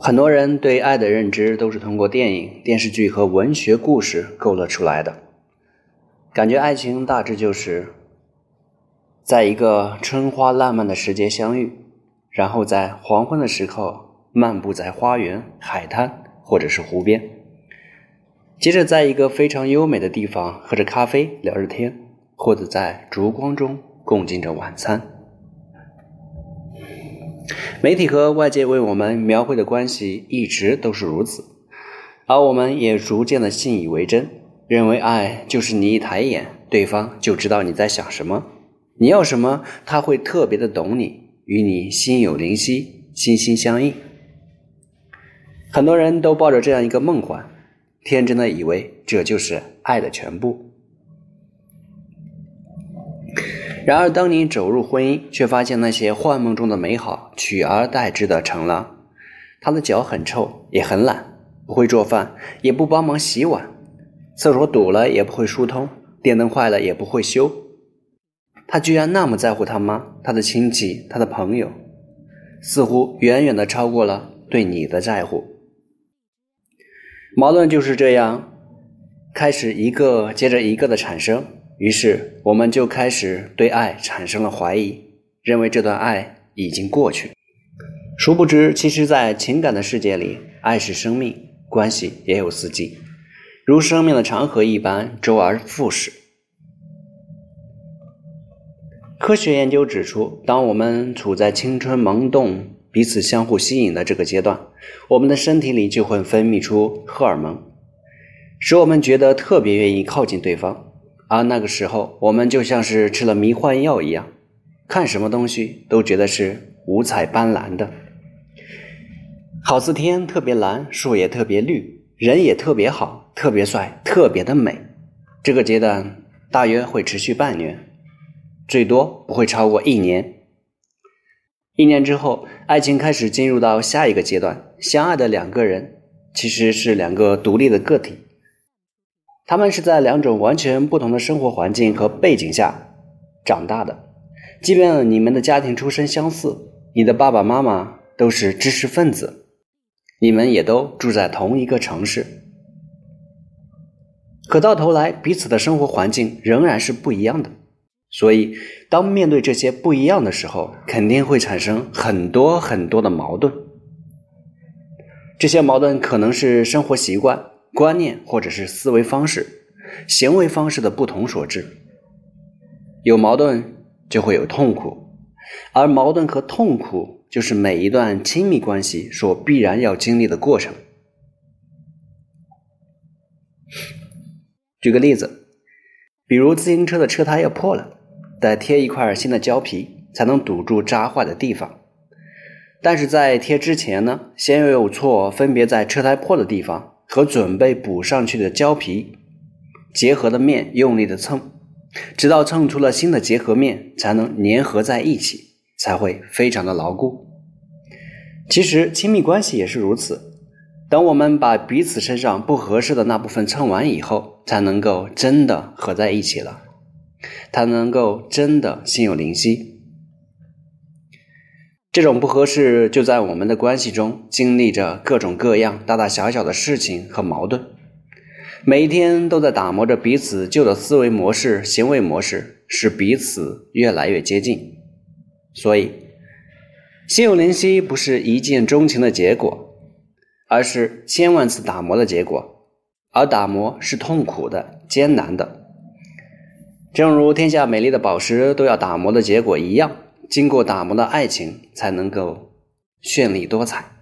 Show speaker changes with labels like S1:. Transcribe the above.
S1: 很多人对爱的认知都是通过电影、电视剧和文学故事勾勒出来的，感觉爱情大致就是在一个春花烂漫的时节相遇，然后在黄昏的时候漫步在花园、海滩或者是湖边，接着在一个非常优美的地方喝着咖啡聊着天，或者在烛光中共进着晚餐。媒体和外界为我们描绘的关系一直都是如此，而我们也逐渐的信以为真，认为爱就是你一抬眼，对方就知道你在想什么，你要什么，他会特别的懂你，与你心有灵犀，心心相印。很多人都抱着这样一个梦幻，天真的以为这就是爱的全部。然而，当你走入婚姻，却发现那些幻梦中的美好取而代之的成了：他的脚很臭，也很懒，不会做饭，也不帮忙洗碗；厕所堵了也不会疏通，电灯坏了也不会修。他居然那么在乎他妈、他的亲戚、他的朋友，似乎远远的超过了对你的在乎。矛盾就是这样，开始一个接着一个的产生。于是，我们就开始对爱产生了怀疑，认为这段爱已经过去。殊不知，其实，在情感的世界里，爱是生命，关系也有四季，如生命的长河一般，周而复始。科学研究指出，当我们处在青春萌动、彼此相互吸引的这个阶段，我们的身体里就会分泌出荷尔蒙，使我们觉得特别愿意靠近对方。而那个时候，我们就像是吃了迷幻药一样，看什么东西都觉得是五彩斑斓的，好似天特别蓝，树也特别绿，人也特别好，特别帅，特别的美。这个阶段大约会持续半年，最多不会超过一年。一年之后，爱情开始进入到下一个阶段，相爱的两个人其实是两个独立的个体。他们是在两种完全不同的生活环境和背景下长大的，即便你们的家庭出身相似，你的爸爸妈妈都是知识分子，你们也都住在同一个城市，可到头来彼此的生活环境仍然是不一样的。所以，当面对这些不一样的时候，肯定会产生很多很多的矛盾。这些矛盾可能是生活习惯。观念或者是思维方式、行为方式的不同所致，有矛盾就会有痛苦，而矛盾和痛苦就是每一段亲密关系所必然要经历的过程。举个例子，比如自行车的车胎要破了，得贴一块新的胶皮才能堵住扎坏的地方，但是在贴之前呢，先右右错分别在车胎破的地方。和准备补上去的胶皮结合的面用力的蹭，直到蹭出了新的结合面，才能粘合在一起，才会非常的牢固。其实亲密关系也是如此，等我们把彼此身上不合适的那部分蹭完以后，才能够真的合在一起了，才能够真的心有灵犀。这种不合适就在我们的关系中经历着各种各样大大小小的事情和矛盾，每一天都在打磨着彼此旧的思维模式、行为模式，使彼此越来越接近。所以，心有灵犀不是一见钟情的结果，而是千万次打磨的结果，而打磨是痛苦的、艰难的，正如天下美丽的宝石都要打磨的结果一样。经过打磨的爱情才能够绚丽多彩。